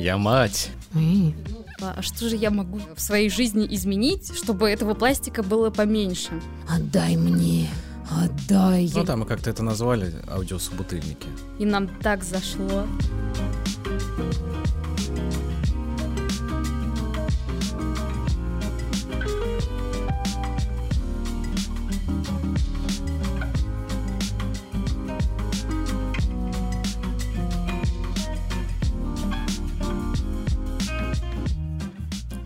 Я мать. А что же я могу в своей жизни изменить, чтобы этого пластика было поменьше? Отдай мне. Отдай. Ну да, мы как-то это назвали аудиособутыльники. И нам так зашло.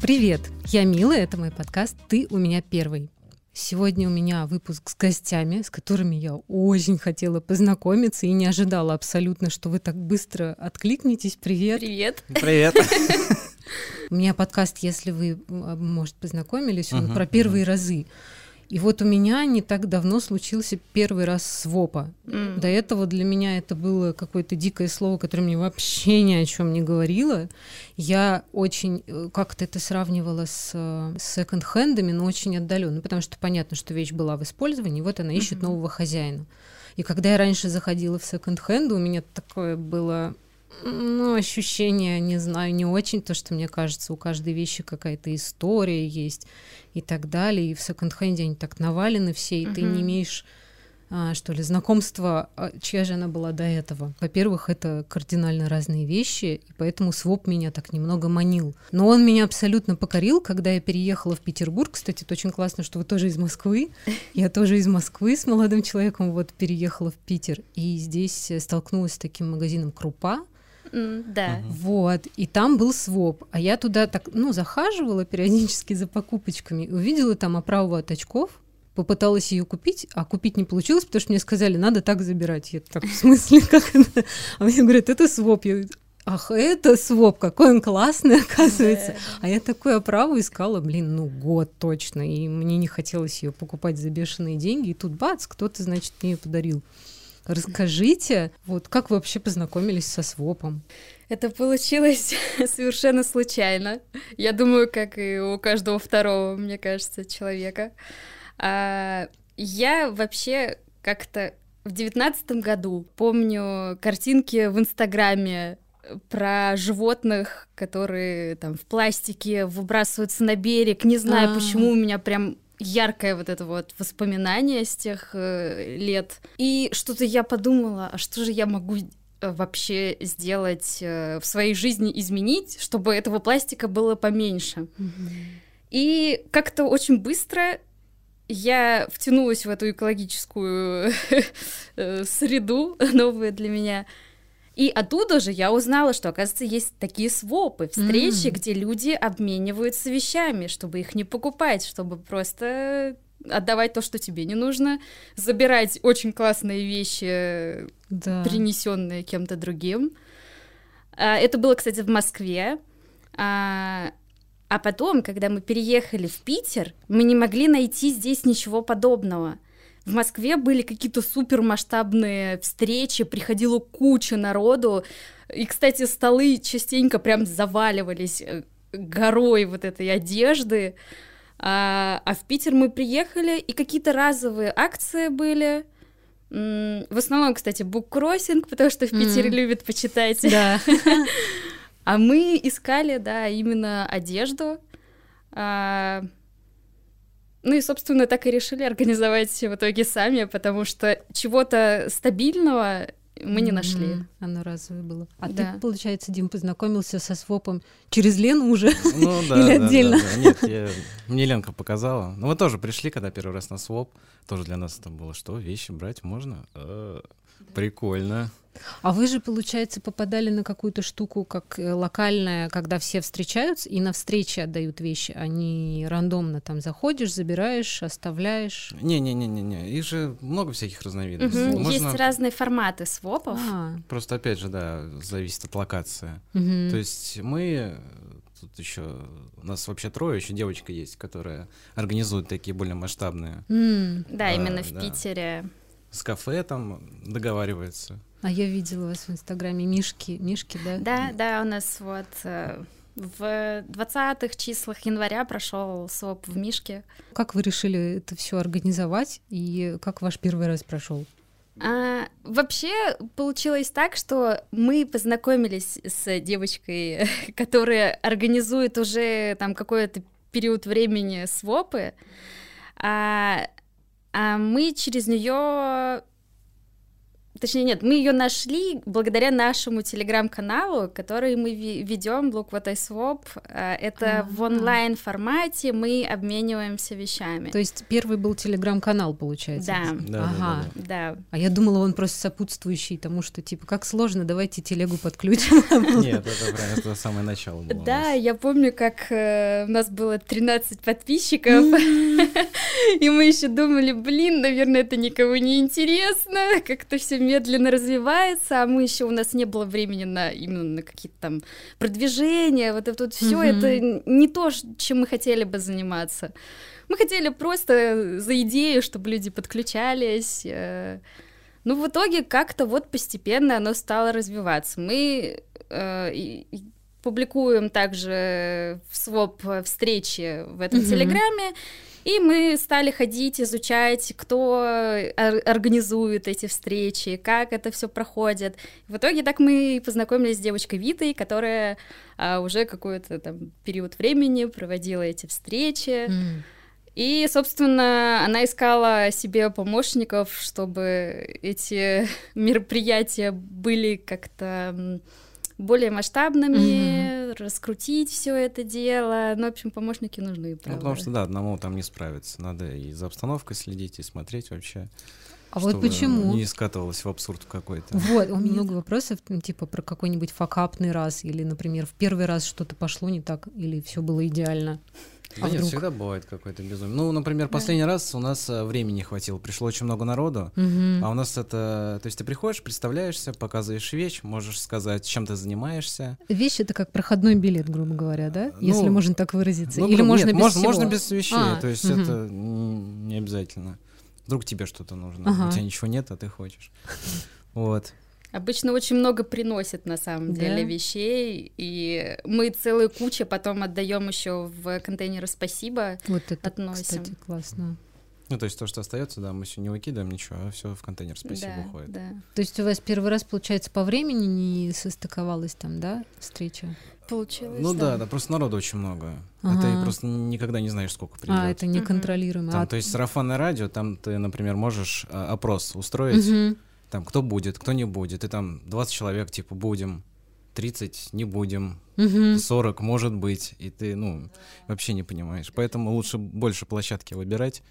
Привет, я Мила, это мой подкаст «Ты у меня первый». Сегодня у меня выпуск с гостями, с которыми я очень хотела познакомиться и не ожидала абсолютно, что вы так быстро откликнетесь. Привет. Привет. Привет. У меня подкаст, если вы, может, познакомились, он про первые разы. И вот у меня не так давно случился первый раз свопа. М. До этого для меня это было какое-то дикое слово, которое мне вообще ни о чем не говорило. Я очень э, как-то это сравнивала с э, секонд-хендами, но очень отдаленно, потому что понятно, что вещь была в использовании, вот она ищет Мгм. нового хозяина. И когда я раньше заходила в секонд-хенд, у меня такое было ну, ощущение, не знаю, не очень, то, что мне кажется, у каждой вещи какая-то история есть и так далее. И в секонд-хенде они так навалены все, и ты не имеешь, а, что ли, знакомства, а, чья же она была до этого. Во-первых, это кардинально разные вещи, и поэтому своп меня так немного манил. Но он меня абсолютно покорил, когда я переехала в Петербург. Кстати, это очень классно, что вы тоже из Москвы. Я тоже из Москвы с молодым человеком вот переехала в Питер. И здесь э, столкнулась с таким магазином «Крупа», Да. вот, и там был своп. А я туда так, ну, захаживала периодически за покупочками, увидела там оправу от очков, попыталась ее купить, а купить не получилось, потому что мне сказали, надо так забирать. Я так, в смысле, как это? А мне говорят, это своп. Я Ах, это своп, какой он классный, оказывается. А я такую оправу искала, блин, ну год точно, и мне не хотелось ее покупать за бешеные деньги, и тут бац, кто-то, значит, мне ее подарил. Расскажите, вот как вы вообще познакомились со свопом? Это получилось совершенно случайно. Я думаю, как и у каждого второго, мне кажется, человека. А, я вообще как-то в девятнадцатом году помню картинки в Инстаграме про животных, которые там в пластике выбрасываются на берег. Не знаю, А. почему у меня прям яркое вот это вот воспоминание с тех э, лет. И что-то я подумала, а что же я могу э, вообще сделать э, в своей жизни, изменить, чтобы этого пластика было поменьше. И как-то очень быстро я втянулась в эту экологическую э, среду, новую для меня. И оттуда же я узнала, что, оказывается, есть такие свопы, встречи, М. где люди обмениваются вещами, чтобы их не покупать, чтобы просто отдавать то, что тебе не нужно, забирать очень классные вещи, Да. принесенные кем-то другим. А, Это было, кстати, в Москве. А а потом, когда мы переехали в Питер, мы не могли найти здесь ничего подобного. В Москве были какие-то супермасштабные встречи, приходила куча народу. И, кстати, столы частенько прям заваливались э, горой вот этой одежды. А, а в Питер мы приехали, и какие-то разовые акции были. В основном, кстати, буккроссинг, потому что в Питере М. любят почитать. Да. А мы искали, да, именно одежду. А, Ну и, собственно, так и решили организовать в итоге сами, потому что чего-то стабильного мы не нашли. Мгм. Оно разовое было. А Да. ты, получается, Дим, познакомился со свопом через Лену уже? Ну да. Или да, да, отдельно? да. Нет, я- мне Ленка показала. Ну мы тоже пришли, когда первый раз на своп. Тоже для нас это было, что вещи брать можно? Э, Прикольно. А вы же, получается, попадали на какую-то штуку, как э, локальная, когда все встречаются и на встрече отдают вещи, а не рандомно там заходишь, забираешь, оставляешь. Не-не-не-не-не. Их же много всяких разновидностей. Мгм. Можно Есть разные форматы свопов. А, просто, опять же, да, зависит от локации. мгм. То есть мы э, тут еще у нас вообще трое, еще девочка есть, которая организует такие более масштабные. М, Да, А, именно в да. Питере. С кафе там договаривается. А я видела вас в Инстаграме Мишки, Мишки, да? Да, да, у нас вот э, в 20-х числах января прошел своп в Мишке. Как вы решили это все организовать и как ваш первый раз прошел? А, вообще получилось так, что мы познакомились с девочкой, которая организует уже там какой-то период времени свопы, а мы через нее Точнее, нет, мы ее нашли благодаря нашему телеграм-каналу, который мы ведем, Look What I Swap. А, это А-а-а. в онлайн формате, мы обмениваемся вещами. То есть первый был телеграм-канал, получается? Да. да ага. Да, да. А я думала, он просто сопутствующий тому, что типа как сложно, давайте телегу подключим. Нет, это прям это самое начало было. Да, я помню, как э, у нас было 13 подписчиков, и мы еще думали, блин, наверное, это никого не интересно, как-то все медленно развивается, а мы еще у нас не было времени на именно на какие-то там продвижения, вот это вот все, mm-hmm. это не то, чем мы хотели бы заниматься. Мы хотели просто за идею, чтобы люди подключались. Э. Ну, в итоге как-то вот постепенно оно стало развиваться. Мы э, публикуем также в своп встречи в этом mm-hmm. телеграме, и мы стали ходить, изучать, кто организует эти встречи, как это все проходит. В итоге так мы познакомились с девочкой Витой, которая а, уже какой-то там период времени проводила эти встречи. Mm. И, собственно, она искала себе помощников, чтобы эти мероприятия были как-то более масштабными, mm-hmm. раскрутить все это дело. Ну, в общем, помощники нужны. Ну, потому что, да, одному там не справиться. Надо и за обстановкой следить, и смотреть вообще. А вот почему? Не скатывалось в абсурд какой-то. Вот, у меня много вопросов, ну, типа про какой-нибудь факапный раз, или, например, в первый раз что-то пошло не так, или все было идеально. Да а нет, вдруг? всегда бывает какое-то безумие. Ну, например, последний да. раз у нас э, времени не хватило, пришло очень много народу, угу. а у нас это... То есть ты приходишь, представляешься, показываешь вещь, можешь сказать, чем ты занимаешься. Вещь — это как проходной билет, грубо говоря, да? Ну, Если можно так выразиться. Ну, Или нет, можно без можно, всего? можно без вещей, а, то есть угу. это не обязательно. Вдруг тебе что-то нужно, ага. у тебя ничего нет, а ты хочешь. Вот. Обычно очень много приносят на самом деле да? вещей, и мы целую кучу потом отдаем еще в контейнеры спасибо. Вот это, относим. кстати, классно. Ну, то есть то, что остается, да, мы все не выкидываем ничего, а все в контейнер спасибо да, уходит. Да. То есть у вас первый раз, получается, по времени не состыковалась там, да, встреча? Получилось. Ну да, да, да просто народу очень много. Ага. Это просто никогда не знаешь, сколько придет. А, это неконтролируемо. Там, а... То есть сарафанное радио, там ты, например, можешь а, опрос устроить. Угу там, кто будет, кто не будет, и там 20 человек, типа, будем, 30 не будем, угу. 40 может быть, и ты, ну, вообще не понимаешь. Поэтому лучше больше площадки выбирать,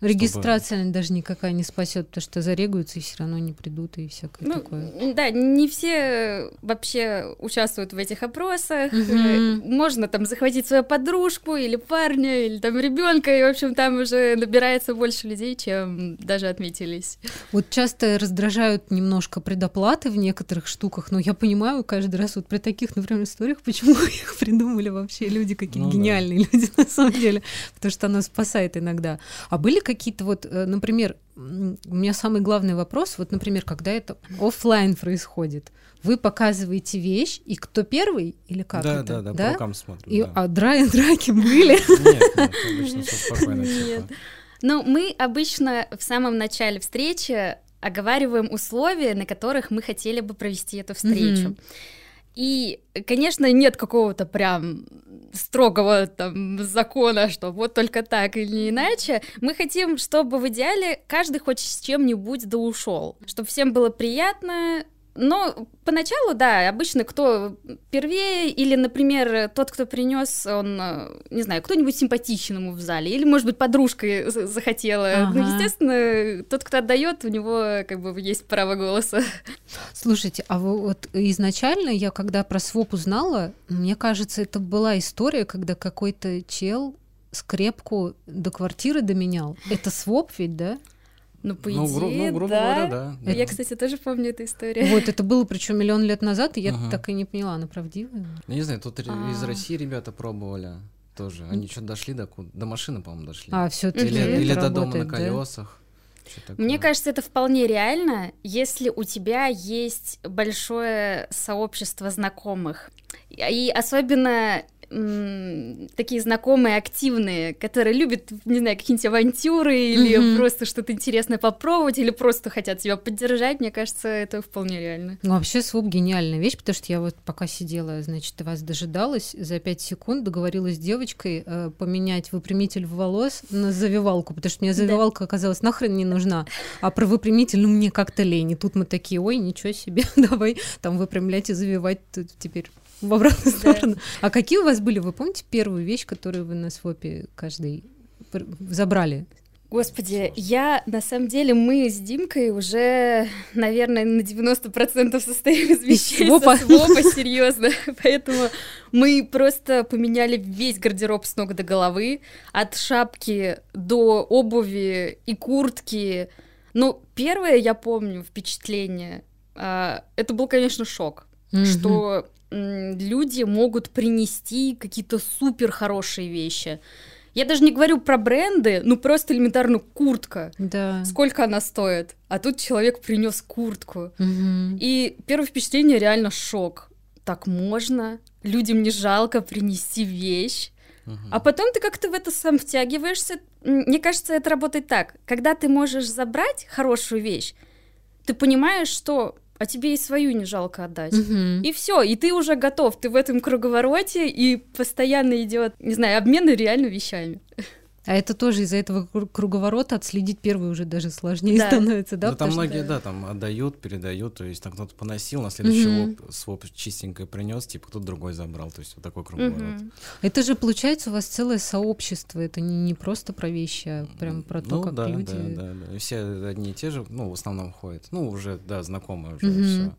Регистрация чтобы... даже никакая не спасет, потому что зарегаются и все равно не придут и всякое ну, такое. Да, не все вообще участвуют в этих опросах. Угу. Можно там захватить свою подружку или парня, или там ребенка, и, в общем, там уже набирается больше людей, чем даже отметились. Вот часто раздражают немножко предоплаты в некоторых штуках, но я понимаю каждый раз вот при таких, например, историях, почему их придумали вообще люди, какие ну, гениальные да. люди на самом деле, потому что оно спасает иногда. А были какие-то вот, э, например, у меня самый главный вопрос, вот, например, когда это офлайн происходит, вы показываете вещь, и кто первый или как да, это? Да, да, да, по рукам смотрим. И, да. А дра драки были? Нет, нет, обычно все спокойно. Нет. Ну, мы обычно в самом начале встречи оговариваем условия, на которых мы хотели бы провести эту встречу. Mm-hmm. И, конечно, нет какого-то прям строгого там закона, что вот только так или иначе. Мы хотим, чтобы в идеале каждый хоть с чем-нибудь да ушел, чтобы всем было приятно, но поначалу, да, обычно кто первее, или, например, тот, кто принес, он, э, не знаю, кто-нибудь симпатичен ему в зале, или, может быть, подружка захотела. Ну, ага. Ну, естественно, тот, кто отдает, у него как бы есть право голоса. Слушайте, а вы, вот изначально я, когда про своп узнала, мне кажется, это была история, когда какой-то чел скрепку до квартиры доменял. Это своп ведь, да? Ну, по ну, идее, гру- ну, грубо да. говоря, да. Это... Я, кстати, тоже помню эту историю. Вот, это было причем миллион лет назад, и я uh-huh. так и не поняла, она правдивая? Ну, не знаю, тут А-а-а. из России ребята пробовали тоже. Они что-то дошли до, до машины, по-моему, дошли. А, все Или, или до дома на колесах. Да? Мне кажется, это вполне реально, если у тебя есть большое сообщество знакомых. И особенно такие знакомые, активные, которые любят, не знаю, какие-нибудь авантюры или mm-hmm. просто что-то интересное попробовать, или просто хотят тебя поддержать, мне кажется, это вполне реально. Ну, вообще, своп гениальная вещь, потому что я вот пока сидела, значит, вас дожидалась, за пять секунд договорилась с девочкой э, поменять выпрямитель волос на завивалку, потому что мне завивалка да. оказалась нахрен не нужна, а про выпрямитель, ну, мне как-то лень. И тут мы такие, ой, ничего себе, давай там выпрямлять и завивать теперь в обратную да. сторону. А какие у вас были, вы помните первую вещь, которую вы на свопе каждый забрали? Господи, я, на самом деле, мы с Димкой уже, наверное, на 90% состоим из вещей свопа. со свопа, серьезно. Поэтому мы просто поменяли весь гардероб с ног до головы, от шапки до обуви и куртки. Ну, первое, я помню, впечатление, а, это был, конечно, шок, mm-hmm. что люди могут принести какие-то супер хорошие вещи. Я даже не говорю про бренды, ну просто элементарно куртка. Да. Сколько она стоит? А тут человек принес куртку. Угу. И первое впечатление реально шок. Так можно? Людям не жалко принести вещь. Угу. А потом ты как-то в это сам втягиваешься. Мне кажется, это работает так. Когда ты можешь забрать хорошую вещь, ты понимаешь, что а тебе и свою не жалко отдать. Угу. И все, и ты уже готов, ты в этом круговороте, и постоянно идет, не знаю, обмен реально вещами. А это тоже из-за этого круговорота отследить первый уже даже сложнее да. становится, да? Ну, там многие, да. да, там отдают, передают, то есть там кто-то поносил, на следующий угу. своп чистенько принес, типа кто-то другой забрал, то есть вот такой круговорот. Угу. Это же получается у вас целое сообщество, это не, не просто про вещи, а прям про то, ну, как да, люди... Да, да, да, все одни и те же, ну, в основном ходят, ну, уже, да, знакомые уже угу. все.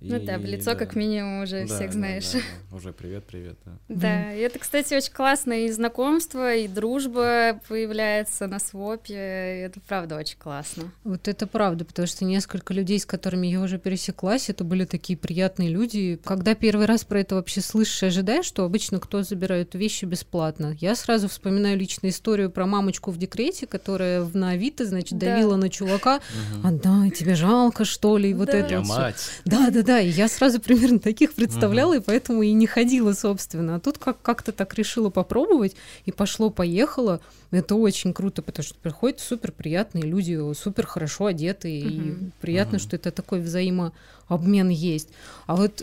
Ну и, да, в лицо да. как минимум уже да, всех знаешь. Да, да, Уже привет, привет. Да. да, и это, кстати, очень классно, и знакомство, и дружба появляется на свопе, это правда очень классно. Вот это правда, потому что несколько людей, с которыми я уже пересеклась, это были такие приятные люди. Когда первый раз про это вообще слышишь и ожидаешь, что обычно кто забирает вещи бесплатно, я сразу вспоминаю личную историю про мамочку в декрете, которая в на Авито, значит, давила да. на чувака, отдай, тебе жалко, что ли, и вот да. это. Я мать. Да, да, да, и я сразу примерно таких представляла, uh-huh. и поэтому и не ходила, собственно. А тут как- как-то так решила попробовать, и пошло-поехало. Это очень круто, потому что приходят супер приятные люди, супер хорошо одетые, uh-huh. и приятно, uh-huh. что это такой взаимообмен есть. А вот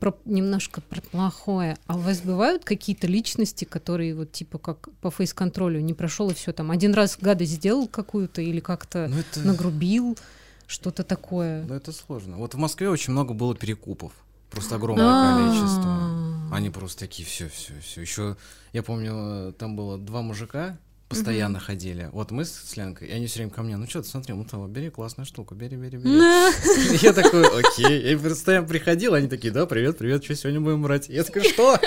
про, немножко про плохое. А у вас бывают какие-то личности, которые вот типа как по фейс-контролю не прошел и все там один раз гадость сделал какую-то или как-то ну, это... нагрубил? Что-то такое. Да, это сложно. Вот в Москве очень много было перекупов. Просто огромное А-а-а. количество. Они просто такие, все, все, все. Еще я помню, там было два мужика, постоянно угу. ходили. Вот мы с Ленкой, и они все время ко мне, ну что ты, смотри, ну того, бери классная штука, бери, бери, бери. Я такой, окей. Я постоянно приходил, они такие, да, привет, привет, что сегодня будем брать? Я такой, что?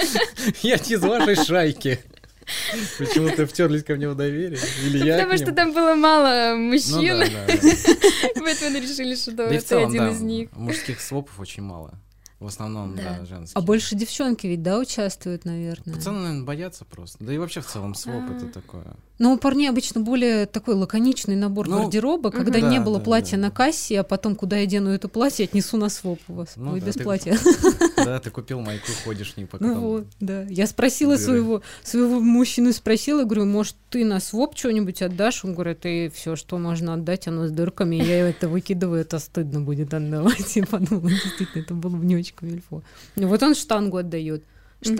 Я не из вашей шайки. Почему-то втерлись ко мне в доверие. Или я Потому что там было мало мужчин. Поэтому решили, что ты один из них. Мужских свопов очень мало. В основном, да, да женские. А больше девчонки ведь, да, участвуют, наверное? Пацаны, наверное, боятся просто. Да и вообще в целом своп это такое. Ну, у парней обычно более такой лаконичный набор ну, гардероба, когда да, не было да, платья да, на кассе, а потом, куда я дену это платье, отнесу на своп у вас. Ну, Ой, да, без ты, платья. Да, ты купил майку, ходишь не пока. Ну вот, да. Я спросила своего, своего мужчину, спросила, говорю, может, ты на своп что-нибудь отдашь? Он говорит, и все, что можно отдать, оно с дырками. Я это выкидываю, это стыдно будет отдавать. Я подумала, действительно, это было бы не очень камильфо. Вот он штангу отдает.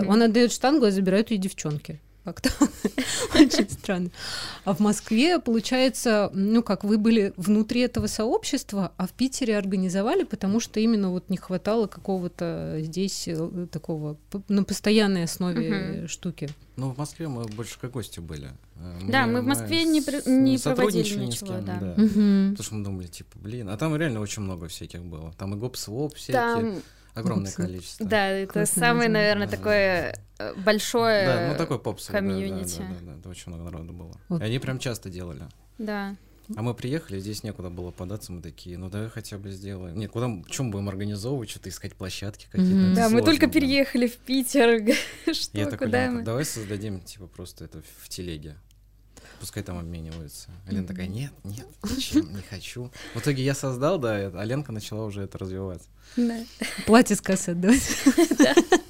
Он отдает штангу, а забирают ее девчонки как-то очень странно. А в Москве, получается, ну как, вы были внутри этого сообщества, а в Питере организовали, потому что именно вот не хватало какого-то здесь э, такого на постоянной основе угу. штуки. Ну, в Москве мы больше как гости были. Э, мы, да, мы в Москве мы не, при, не проводили ничего, кем, да. да. Угу. Потому что мы думали, типа, блин, а там реально очень много всяких было. Там и гоп-своп всякие. Там Огромное количество. Да, это Классное самое, наверное, такое э, большое Да, ну такой попсовый, комьюнити. Да, да, да, да, да, очень много народу было. Вот. И они прям часто делали. Да. А мы приехали, здесь некуда было податься, мы такие, ну давай хотя бы сделаем. Нет, куда, чем будем организовывать, что-то искать площадки какие-то. Mm-hmm. Да, мы только переехали в Питер. Что, Я такой, давай создадим, типа, просто это в телеге пускай там обмениваются. А Лена такая, нет, нет, зачем, не хочу. В итоге я создал, да, а Ленка начала уже это развивать. Да. Платье с кассы отдавать.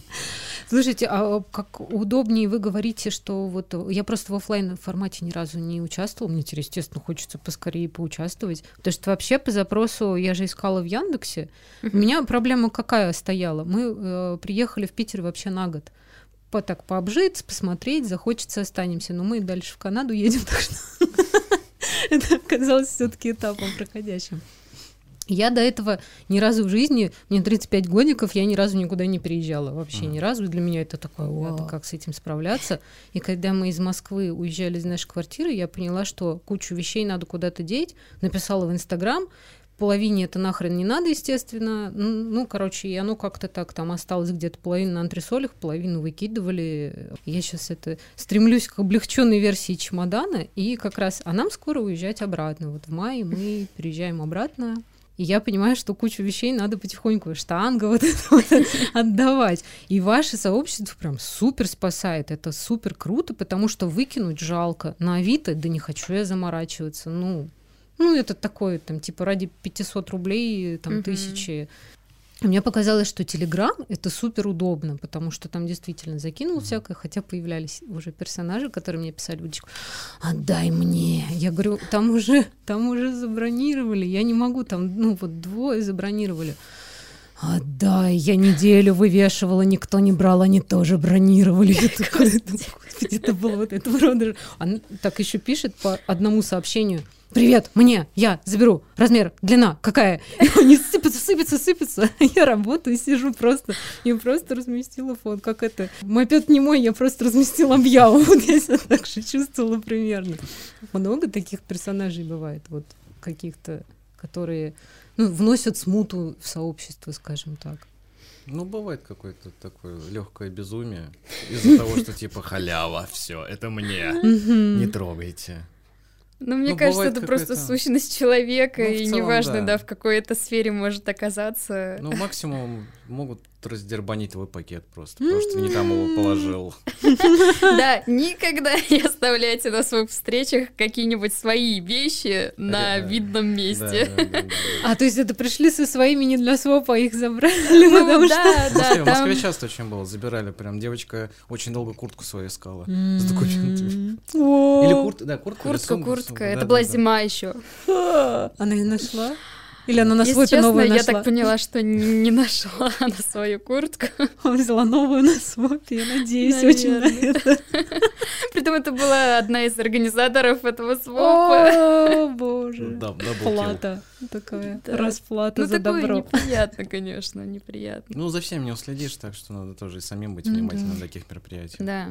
Слушайте, а как удобнее вы говорите, что вот я просто в офлайн формате ни разу не участвовала, мне теперь, естественно, хочется поскорее поучаствовать, потому что вообще по запросу я же искала в Яндексе, у меня проблема какая стояла? Мы э, приехали в Питер вообще на год по так пообжиться, посмотреть, захочется, останемся. Но мы дальше в Канаду едем, так что это оказалось все-таки этапом проходящим. Я до этого ни разу в жизни, мне 35 годиков, я ни разу никуда не переезжала. Вообще ни разу. Для меня это такое, о, как с этим справляться. И когда мы из Москвы уезжали из нашей квартиры, я поняла, что кучу вещей надо куда-то деть. Написала в Инстаграм, половине это нахрен не надо, естественно. Ну, короче, и оно как-то так там осталось где-то половину на антресолях, половину выкидывали. Я сейчас это стремлюсь к облегченной версии чемодана, и как раз, а нам скоро уезжать обратно. Вот в мае мы переезжаем обратно и я понимаю, что кучу вещей надо потихоньку штанга вот это вот отдавать. И ваше сообщество прям супер спасает. Это супер круто, потому что выкинуть жалко. На Авито, да не хочу я заморачиваться. Ну, ну, это такое, там, типа, ради 500 рублей, там, тысячи мне показалось, что Телеграм это супер удобно, потому что там действительно закинул всякое, хотя появлялись уже персонажи, которые мне писали удочку, отдай мне. Я говорю, там уже, там уже забронировали, я не могу, там, ну вот двое забронировали. Отдай, я неделю вывешивала, никто не брал, они тоже бронировали. Это было вот это рода. Он так еще пишет по одному сообщению – привет, мне, я заберу, размер, длина, какая? И они сыпятся, сыпятся, сыпятся. Я работаю, сижу просто, я просто разместила фон, как это. Мопед не мой, я просто разместила объяву. Вот я себя так же чувствовала примерно. Много таких персонажей бывает, вот каких-то, которые ну, вносят смуту в сообщество, скажем так. Ну, бывает какое-то такое легкое безумие из-за того, что типа халява, все, это мне, не трогайте. Ну, мне ну, кажется, это просто сущность человека, ну, и целом, неважно, да. да, в какой это сфере может оказаться. Ну, максимум могут раздербанить твой пакет просто, потому что ты не там его положил. Да, никогда не оставляйте на своих встречах какие-нибудь свои вещи на видном месте. А, то есть это пришли со своими не для свопа, а их забрали, ну Да, да. В Москве часто очень было, забирали, прям девочка очень долго куртку свою искала с документами. Или куртка, да, куртка. Куртка, куртка, это была зима еще. Она ее нашла? Или она на Если свой честно, новую нашла? я так поняла, что не нашла на свою куртку. Он взяла новую на свопе, я надеюсь Наверное. очень на это. Притом это была одна из организаторов этого свопа. О, боже. Да, Плата такая, да. расплата ну, за такое добро. неприятно, конечно, неприятно. Ну, за всем не уследишь, так что надо тоже и самим быть внимательным на таких мероприятиях. Да.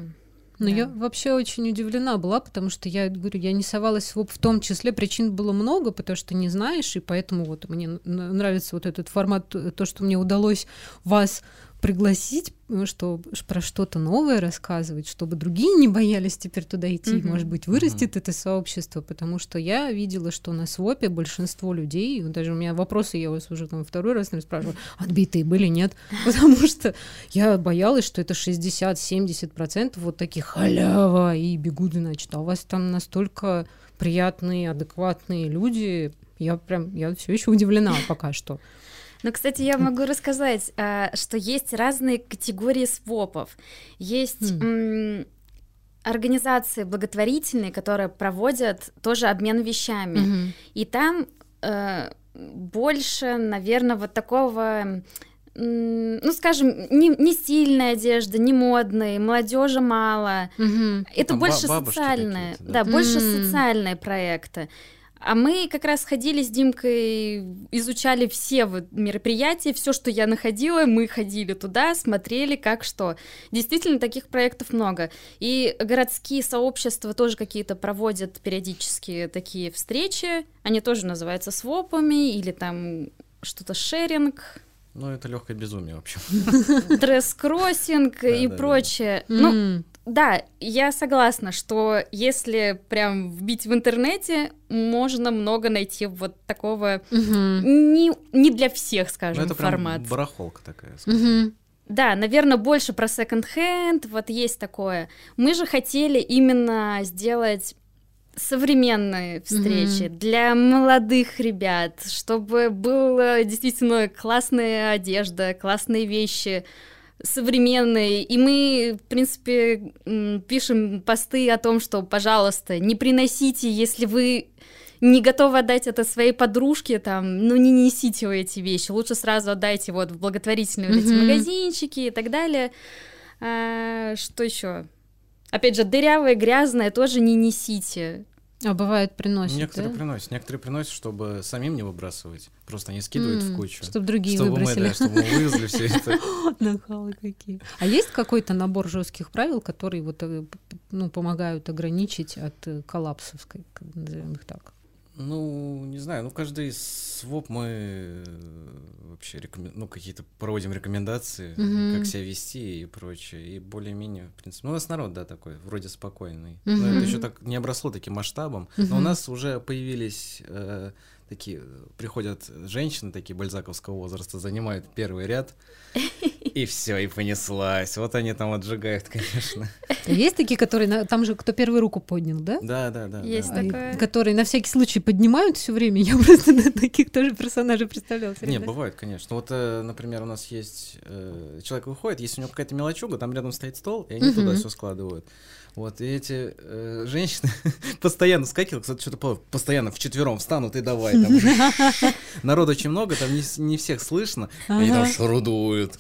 Но да. я вообще очень удивлена была, потому что я говорю, я не совалась в, в том числе, причин было много, потому что не знаешь, и поэтому вот мне нравится вот этот формат, то, что мне удалось вас пригласить, ну, что про что-то новое рассказывать, чтобы другие не боялись теперь туда идти, mm-hmm. может быть, вырастет mm-hmm. это сообщество, потому что я видела, что на СВОПе большинство людей, даже у меня вопросы, я вас уже там второй раз наверное, спрашиваю, отбитые были, нет, потому что я боялась, что это 60-70% вот таких халява и бегут, значит, а у вас там настолько приятные, адекватные люди, я прям, я все еще удивлена пока что. Ну, кстати, я могу рассказать, а, что есть разные категории свопов. Есть mm. организации благотворительные, которые проводят тоже обмен вещами. Mm-hmm. И там э, больше, наверное, вот такого ну, скажем, не, не стильная одежда, не модная, молодежи мало. Угу. Это Там больше социальные, да, да больше mm. социальные проекты. А мы как раз ходили с Димкой, изучали все вот мероприятия, все, что я находила, мы ходили туда, смотрели, как что. Действительно, таких проектов много. И городские сообщества тоже какие-то проводят периодически такие встречи. Они тоже называются свопами или там что-то шеринг. Ну, это легкое безумие, в общем. Дресс-кроссинг и прочее. Ну, да, я согласна, что если прям вбить в интернете, можно много найти вот такого угу. не, не для всех, скажем, ну, это формат. Прям барахолка такая. Угу. Да, наверное, больше про секонд-хенд, вот есть такое. Мы же хотели именно сделать современные встречи mm для молодых ребят, чтобы была действительно классная одежда, классные вещи, современный, и мы, в принципе, пишем посты о том, что, пожалуйста, не приносите, если вы не готовы отдать это своей подружке, там, ну не несите вы эти вещи, лучше сразу отдайте вот в благотворительные вот эти магазинчики и так далее. А, что еще? Опять же, дырявое, грязное тоже не несите. А бывает приносят, Некоторые да? приносят, некоторые приносят, чтобы самим не выбрасывать. Просто они скидывают М, в кучу. Чтобы другие чтобы выбросили. мы, да, чтобы мы вывезли все это. Нахалы какие. А есть какой-то набор жестких правил, которые вот, э, ну, помогают ограничить от э, коллапсов, назовем их так? Ну, не знаю, ну каждый своп мы э, вообще рекомен- ну, какие-то проводим рекомендации, Мгм. как себя вести и прочее. И более-менее, в принципе, ну, у нас народ, да, такой, вроде спокойный. Мгм. Но это еще так не обросло таким масштабом. Но у нас уже появились э, такие, приходят женщины такие бальзаковского возраста, занимают первый ряд, и все, и понеслась. Вот они там отжигают, конечно. Есть такие, которые на- там же кто первую руку поднял, да? Да, да, да. Есть да. Такое. Которые на всякий случай поднимают все время. Я просто на таких тоже персонажей представляла. всё Не, бывает, конечно. Вот, э, например, у нас есть э, человек выходит, если у него какая-то мелочуга, там рядом стоит стол, и они туда все складывают. Вот, и эти э, женщины постоянно скакивают, кстати, что-то постоянно вчетвером встанут и давай. Там. Народ очень много, там не, всех слышно, они там шарудуют.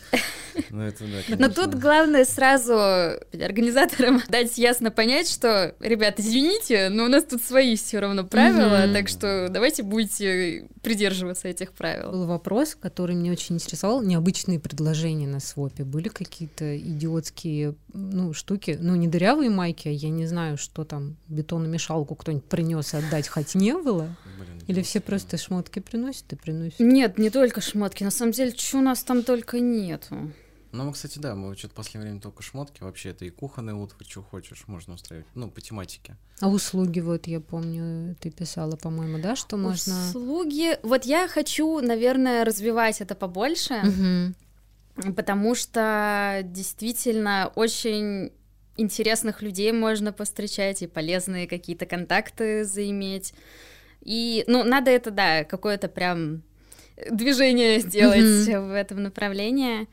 Ну, это да, Но тут главное сразу организаторам дать ясно понять, что, ребят, извините, но у нас тут свои все равно правила, так что давайте будете придерживаться этих правил. Был вопрос, который меня очень интересовал. Необычные предложения на свопе. Были какие-то идиотские ну, штуки? Ну, не дырявые майки, а я не знаю, что там, бетономешалку кто-нибудь принес отдать, хоть не было? Блин, Или все просто шмотки приносят и приносят? Нет, не только шмотки, на самом деле, что у нас там только нету. Ну, мы, кстати, да, мы что-то в последнее время только шмотки, вообще это и кухонный утварь, что хочешь, можно устраивать, ну, по тематике. А услуги, вот я помню, ты писала, по-моему, да, что можно... Услуги. Вот я хочу, наверное, развивать это побольше, Мгм. потому что действительно очень интересных людей можно повстречать и полезные какие-то контакты заиметь. И, ну, надо это, да, какое-то прям движение сделать в этом направлении.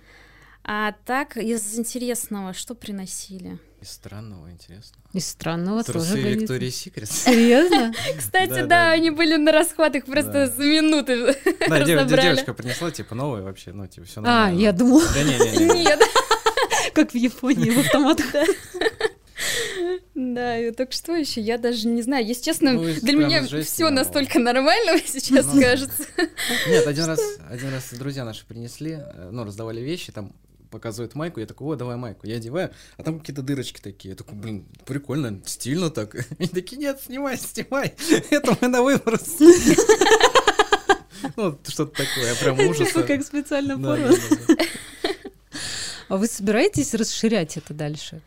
А так, из интересного, что приносили? Из странного, интересного. Из странного тоже Трусы годится. Виктории Секрет. Серьезно? Кстати, Да, они были на расхват, их просто за минуты Да, дев- разобрали. девочка принесла, типа, новые вообще, ну, типа, все А, нормально. я думала, Да не-не-не. Нет, как в Японии в автоматах. да, и так что еще, я даже не знаю. Если честно, Ну, для меня все настолько нормально сейчас Ну кажется. Нет, один раз, один раз друзья наши принесли, э, ну, раздавали вещи, там показывают майку, я такой, о, давай майку, я одеваю, а там какие-то дырочки такие, я такой, блин, прикольно, стильно так. Они такие, нет, снимай, снимай, это мы на выброс. Ну, вот что-то такое, я прям ужас. Типа как специально Да, порвано. да, да, да. А вы собираетесь расширять это дальше?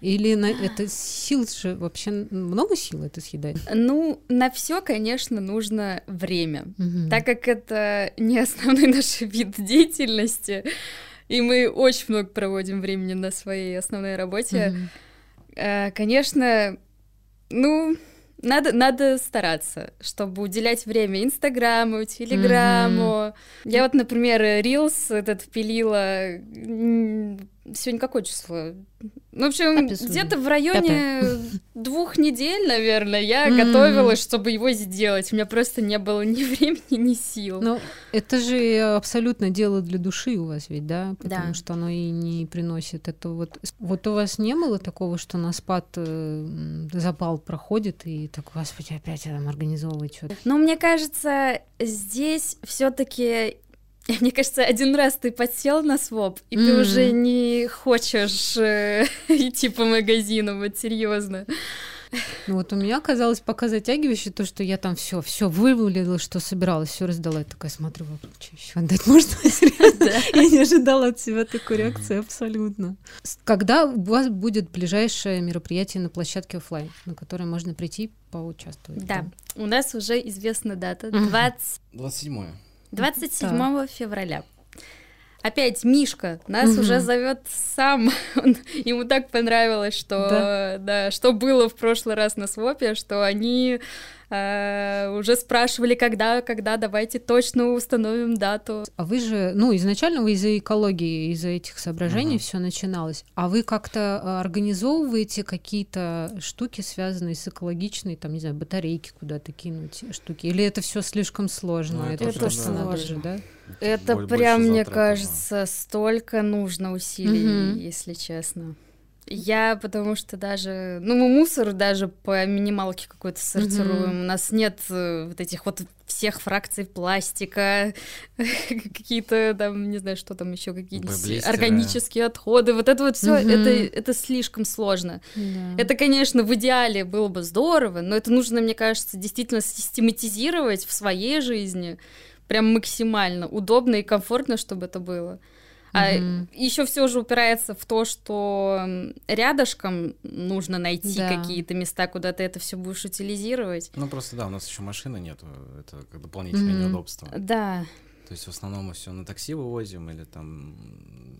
Или на это сил же вообще много сил это съедать? Ну, на все, конечно, нужно время. Мгм. Так как это не основной наш вид деятельности, и мы очень много проводим времени на своей основной работе, э, конечно, ну, надо, надо стараться, чтобы уделять время Инстаграму, Телеграму. Я вот, например, Рилс этот пилила сегодня какое число? Ну, в общем, где-то в районе двух недель, наверное, я М. готовилась, чтобы его сделать. У меня просто не было ни времени, ни сил. Ну, это же абсолютно дело для души у вас ведь, да? Потому Да. что оно и не приносит это вот... Вот у вас не было такого, что на спад э, запал проходит, и так, господи, опять я там организовывать что-то. Но мне кажется, здесь все-таки, мне кажется, один раз ты подсел на своп, и ты Мгм. уже не хочешь э, идти по магазину, вот серьезно. Ну вот у меня оказалось пока затягивающе то, что я там все, все вывалила, что собиралась, все раздала. Я такая смотрю, что еще отдать можно? Серьезно? Я не ожидала от себя такой реакции абсолютно. Когда у вас будет ближайшее мероприятие на площадке оффлайн, на которое можно прийти поучаствовать? Да, у нас уже известна дата, Мгм. 20 27-е. 27 февраля. Опять Мишка нас Мгм. уже зовет сам. Он- ему так понравилось, что Да. да, что было в прошлый раз на свопе, что они э, уже спрашивали, когда, когда, давайте точно установим дату. А вы же, ну, изначально вы из-за экологии, из-за этих соображений uh-huh. все начиналось. А вы как-то э, организовываете какие-то штуки, связанные с экологичной, там, не знаю, батарейки куда-то кинуть, штуки? Или это все слишком сложно? Ну, это это то, что надо же, да? Это прям, мне кажется, столько нужно усилий, угу. если честно. Я потому что даже, ну мы мусор даже по минималке какой-то сортируем. Mm-hmm. У нас нет э, вот этих вот всех фракций пластика, какие-то там, не знаю, что там еще какие-нибудь органические отходы. Вот это вот все, mm-hmm. это это слишком сложно. Yeah. Это, конечно, в идеале было бы здорово, но это нужно, мне кажется, действительно систематизировать в своей жизни прям максимально удобно и комфортно, чтобы это было. А еще все же упирается в то, что рядышком нужно найти да. какие-то места, куда ты это все будешь утилизировать. Ну просто да, у нас еще машины нету, это как дополнительное mm-hmm. неудобство. Да. То есть в основном мы все на такси вывозим или там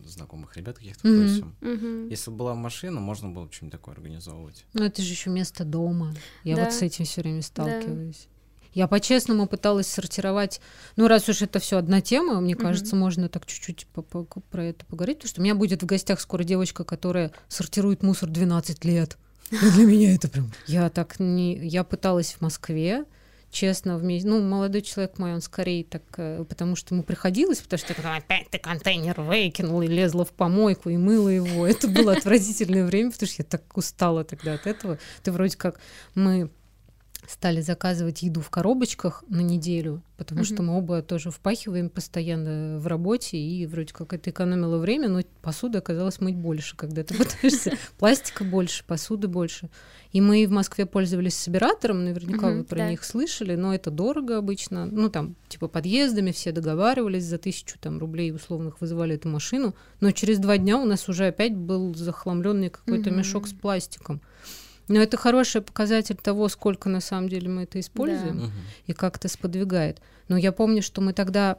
знакомых ребят каких-то mm-hmm. просим. Mm-hmm. Если была машина, можно было что-нибудь такое организовывать. Ну это же еще место дома. Я да. вот с этим все время сталкиваюсь. Да. Я по-честному пыталась сортировать. Ну, раз уж это все одна тема, мне mm-hmm. кажется, можно так чуть-чуть про это поговорить, потому что у меня будет в гостях скоро девочка, которая сортирует мусор 12 лет. И для меня это прям... Я так не... Я пыталась в Москве, честно, вместе. Ну, молодой человек мой, он скорее так, э, потому что ему приходилось, потому что опять ты контейнер выкинул и лезла в помойку и мыла его. Это было отвратительное время, потому что я так устала тогда от этого. Ты вроде как мы стали заказывать еду в коробочках на неделю, потому mm-hmm. что мы оба тоже впахиваем постоянно в работе, и вроде как это экономило время, но посуды оказалось мыть больше, когда ты пытаешься. Пластика больше, посуды больше. И мы в Москве пользовались собиратором, наверняка вы про них слышали, но это дорого обычно. Ну, там, типа, подъездами все договаривались за тысячу там, рублей условных вызывали эту машину, но через два дня у нас уже опять был захламленный какой-то мешок с пластиком. Но это хороший показатель того, сколько на самом деле мы это используем да. и как это сподвигает. Но я помню, что мы тогда,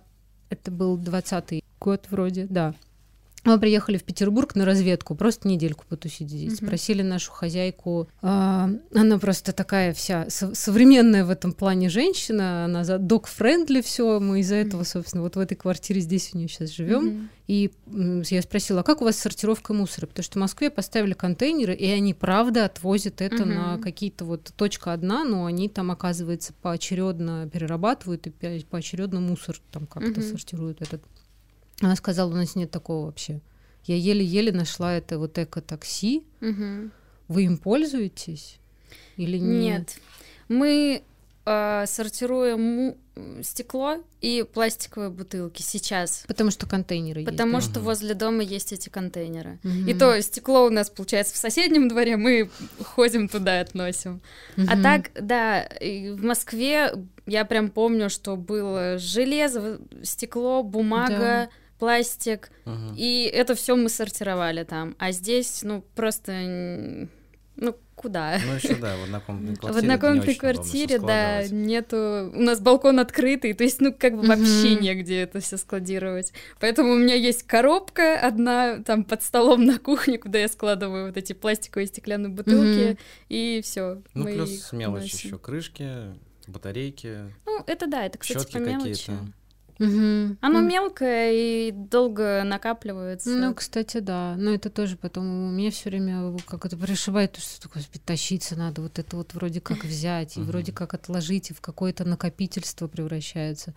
это был 20-й год вроде, да, мы приехали в Петербург на разведку, просто недельку потусить здесь. Mm-hmm. Спросили нашу хозяйку, э, она просто такая вся со- современная в этом плане женщина, она за док-френдли все, мы из-за mm-hmm. этого, собственно, вот в этой квартире здесь у нее сейчас живем. Mm-hmm. И я спросила, а как у вас сортировка мусора? Потому что в Москве поставили контейнеры, и они правда отвозят это mm-hmm. на какие-то вот точка одна, но они там, оказывается, поочередно перерабатывают и поочередно мусор там как-то mm-hmm. сортируют этот. Она сказала, у нас нет такого вообще. Я еле-еле нашла это вот эко-такси. Угу. Вы им пользуетесь или нет? Нет. Мы э, сортируем стекло и пластиковые бутылки сейчас. Потому что контейнеры Потому есть. что угу. возле дома есть эти контейнеры. Угу. И то стекло у нас получается в соседнем дворе, мы ходим туда и относим. Угу. А так, да, в Москве я прям помню, что было железо, стекло, бумага. Да пластик, ага. и это все мы сортировали там. А здесь, ну, просто, ну, куда? Ну, еще да, в однокомнатной квартире. В однокомнатной квартире, да, нету. У нас балкон открытый, то есть, ну, как бы вообще негде это все складировать. Поэтому у меня есть коробка одна там под столом на кухне, куда я складываю вот эти пластиковые стеклянные бутылки, и все. Ну, плюс мелочь еще крышки, батарейки. Ну, это да, это, кстати, по мелочи. Угу. Оно мелкое и долго накапливается. Ну, кстати, да. Но это тоже потом у меня все время как это пришивает, что такое тащиться надо, вот это вот вроде как взять, и вроде как отложить, и в какое-то накопительство превращается.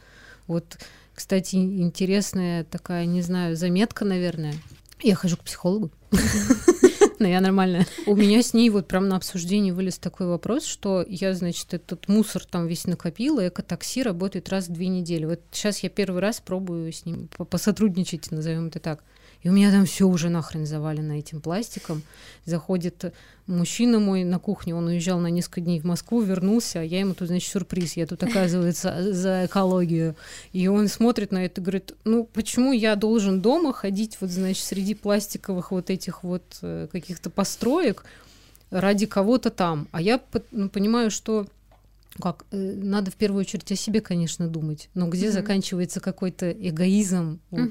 Вот, кстати, интересная такая, не знаю, заметка, наверное. Я хожу к психологу. Но я нормальная. У меня с ней вот прям на обсуждении вылез такой вопрос, что я, значит, этот мусор там весь накопила, эко-такси работает раз в две недели. Вот сейчас я первый раз пробую с ним посотрудничать, назовем это так. И у меня там все уже нахрен завалено этим пластиком. Заходит мужчина мой на кухню, он уезжал на несколько дней в Москву, вернулся, а я ему тут, значит, сюрприз, я тут, оказывается, за экологию. И он смотрит на это и говорит, ну, почему я должен дома ходить вот, значит, среди пластиковых вот этих вот э, каких-то построек ради кого-то там? А я ну, понимаю, что как э, надо в первую очередь о себе, конечно, думать, но где mm-hmm. заканчивается какой-то эгоизм, вот,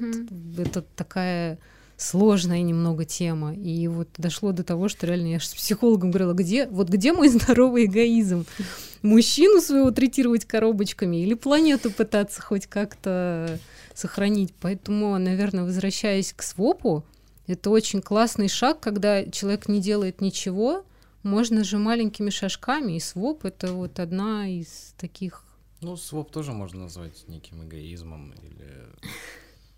это такая сложная немного тема, и вот дошло до того, что реально я с психологом говорила, где вот где мой здоровый эгоизм, мужчину своего третировать коробочками или планету пытаться хоть как-то сохранить. Поэтому, наверное, возвращаясь к свопу, это очень классный шаг, когда человек не делает ничего, можно же маленькими шажками, и своп — это вот одна из таких... Ну, своп тоже можно назвать неким эгоизмом или...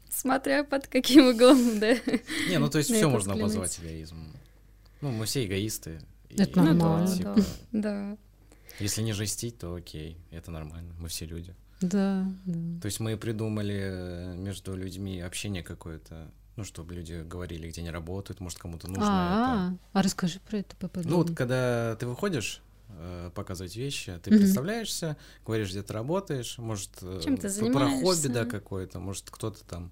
Смотря под каким углом, да. Не, ну то есть все можно обозвать эгоизмом. Ну, мы все эгоисты. Это нормально, типа... да. Если не жестить, то окей, это нормально, мы все люди. Да, да. То есть мы придумали между людьми общение какое-то, ну, чтобы люди говорили, где они работают, может, кому-то нужно а, это. А расскажи про это поподробнее. Ну, вот когда ты выходишь э, показывать вещи, ты представляешься, говоришь, где ты работаешь, может, э, Чем ты про хобби, да, какое-то, может, кто-то там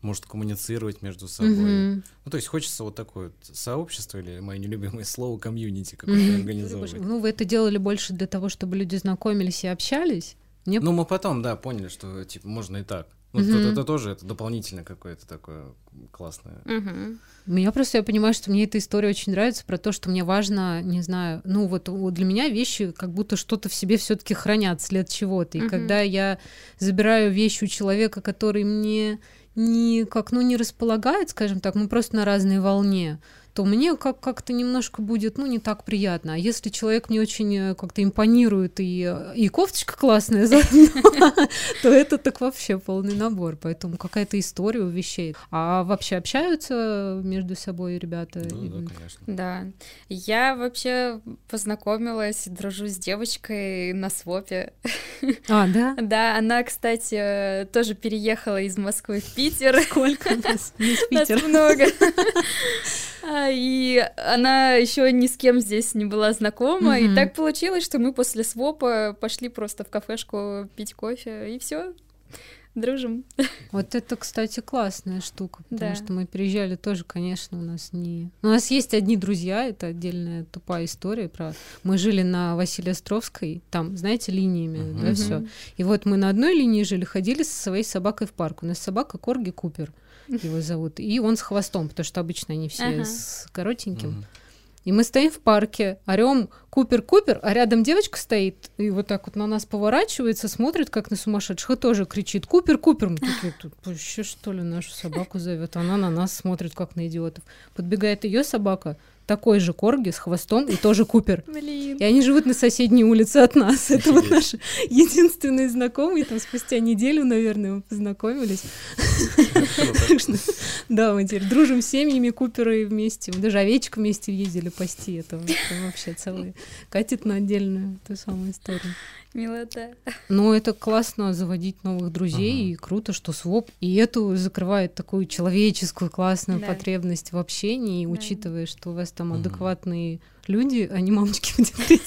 может коммуницировать между собой. Mm-hmm. Ну, то есть хочется вот такое вот сообщество, или мое нелюбимое слово, комьюнити какое-то mm-hmm. организовывать. Ну, вы это делали больше для того, чтобы люди знакомились и общались? Мне... Ну, мы потом, да, поняли, что, типа, можно и так. Ну, mm-hmm. это, это тоже это дополнительно какое-то такое классное. Mm-hmm. Меня просто, я понимаю, что мне эта история очень нравится про то, что мне важно, не знаю, ну вот, вот для меня вещи как будто что-то в себе все таки хранят, след чего-то. И mm-hmm. когда я забираю вещи у человека, который мне не как, ну, не располагает, скажем так, мы просто на разной волне, то мне как- как-то немножко будет, ну, не так приятно. А если человек мне очень э, как-то импонирует и, э, и кофточка классная то это так вообще полный набор. Поэтому какая-то история у вещей. А вообще общаются между собой ребята? Ну, да, конечно. Да. Я вообще познакомилась, дружу с девочкой на свопе. А, да? Да, она, кстати, тоже переехала из Москвы в Питер. Сколько нас? Нас много. А, и она еще ни с кем здесь не была знакома. Mm-hmm. И так получилось, что мы после свопа пошли просто в кафешку пить кофе, и все. Дружим. Вот это, кстати, классная штука, потому да. что мы приезжали тоже, конечно, у нас не... У нас есть одни друзья, это отдельная тупая история про... Мы жили на Василия Островской, там, знаете, линиями, uh-huh. да, все. И вот мы на одной линии жили, ходили со своей собакой в парк. У нас собака Корги Купер его зовут. И он с хвостом, потому что обычно они все ага. с коротеньким. Угу. И мы стоим в парке, орем Купер, Купер, а рядом девочка стоит и вот так вот на нас поворачивается, смотрит, как на сумасшедших, и тоже кричит Купер, Купер. Мы такие, тут вообще что ли нашу собаку зовет? Она на нас смотрит, как на идиотов. Подбегает ее собака, такой же корги с хвостом и тоже Купер. Блин. И они живут на соседней улице от нас. Это вот наши единственные знакомые. Там спустя неделю, наверное, мы познакомились. Да, мы теперь дружим с семьями Купера и вместе. Мы даже овечку вместе ездили пасти. Это вообще целый катит на отдельную ту самую историю. Милота. Но это классно заводить новых друзей, ага. и круто, что своп и эту закрывает такую человеческую классную да. потребность в общении, да. учитывая, что у вас там ага. адекватные люди, а не мамочки в декрете.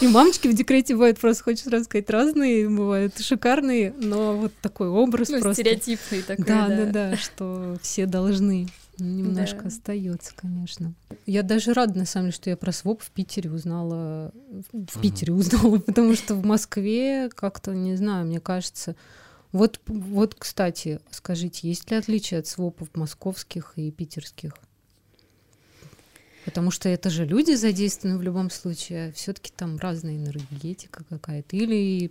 И мамочки в декрете бывают просто, хочешь сразу сказать, разные, бывают шикарные, но вот такой образ ну, просто... стереотипный такой, да. Да, да, да, что все должны Немножко да. остается, конечно. Я даже рада, на самом деле, что я про СВОП в Питере узнала. В Питере узнала, потому что в Москве как-то, не знаю, мне кажется. Вот, вот, кстати, скажите, есть ли отличие от СВОПов московских и питерских? Потому что это же люди задействованы в любом случае, а все-таки там разная энергетика какая-то. Или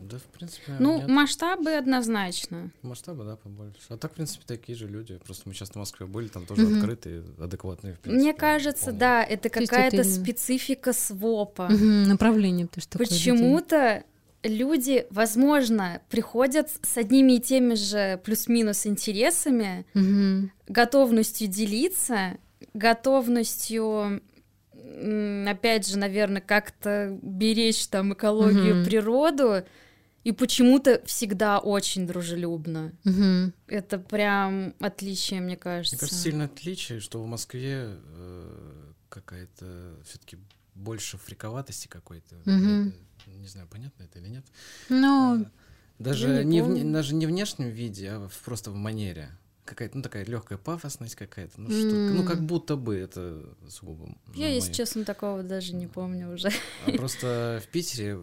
да, в принципе. Ну, нет. масштабы однозначно. Масштабы, да, побольше. А так, в принципе, такие же люди. Просто мы сейчас в Москве были, там тоже угу. открытые, адекватные. В принципе, Мне кажется, вполне. да, это какая-то это... специфика свопа. Угу, направление. То, что Почему-то люди, возможно, приходят с одними и теми же плюс-минус интересами, угу. готовностью делиться, готовностью опять же, наверное, как-то беречь там экологию, угу. природу, и почему-то всегда очень дружелюбно. Угу. Это прям отличие, мне кажется. Мне кажется, сильное отличие, что в Москве э, какая-то все-таки больше фриковатости какой-то. Угу. Не знаю, понятно это или нет. Ну, а, даже не, не в, даже не в внешнем виде, а в, просто в манере какая-то, ну, такая легкая пафосность какая-то, ну, что, ну, как будто бы это сугубо. Я, если честно, такого даже не помню уже. А просто в Питере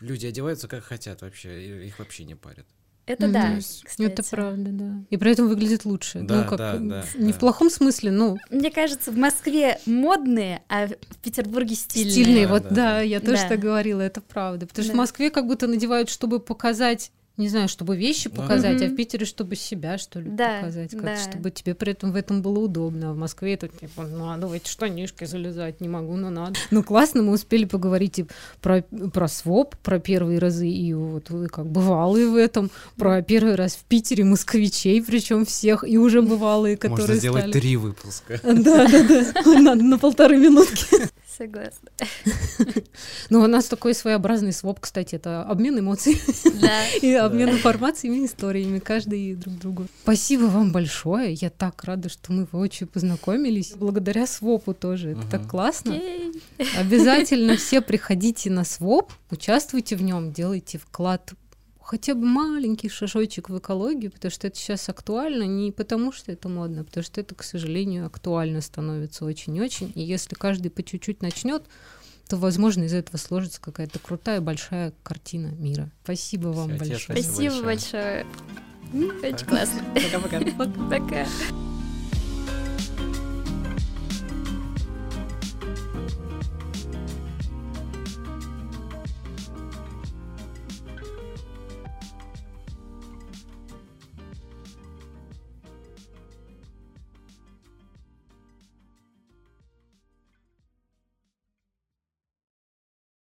люди одеваются как хотят вообще, их вообще не парят. Это Мгм. да, есть кстати. Это правда, да. И при этом выглядит лучше. Да, ну, как, да, да, не да. в плохом смысле, но Мне кажется, в Москве модные, а в Петербурге стильные. стильные. Да, вот да, да, да. я тоже Да. так говорила, это правда. Потому что Да. в Москве как будто надевают, чтобы показать, не знаю, чтобы вещи показать, а Мгм. в Питере, чтобы себя, что ли, Да, показать. Как, да. Чтобы тебе при этом в этом было удобно. А в Москве это типа, ну, а давайте штанишки залезать, не могу, но надо. Ну, классно, мы успели поговорить и про, про своп, про первые разы, и вот вы как бывалые в этом, про первый раз в Питере москвичей, причем всех, и уже бывалые, которые Можно сделать стали. три выпуска. Да, да, да. Надо на полторы минутки. Согласна. Ну, у нас такой своеобразный своп, кстати, это обмен эмоций Да. и обмен информациями, историями, каждый друг другу. Спасибо вам большое. Я так рада, что мы воочию познакомились. Благодаря свопу тоже. Это так классно. Обязательно все приходите на своп, участвуйте в нем, делайте вклад хотя бы маленький шажочек в экологию, потому что это сейчас актуально не потому, что это модно, а потому что это, к сожалению, актуально становится очень-очень. И если каждый по чуть-чуть начнет, то, возможно, из этого сложится какая-то крутая большая картина мира. Спасибо вам Всё, тебе большое. Спасибо большое. большое. М, Очень классно. Пока-пока. Пока.